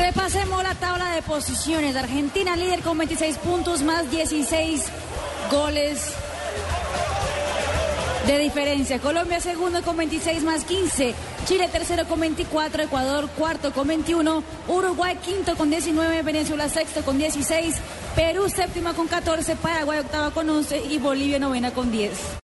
Repasemos la tabla de posiciones. Argentina líder con 26 puntos más 16 goles de diferencia. Colombia segundo con 26 más 15. Chile tercero con 24. Ecuador cuarto con 21. Uruguay quinto con 19. Venezuela sexto con 16. Perú séptima con 14. Paraguay octava con 11. Y Bolivia novena con 10.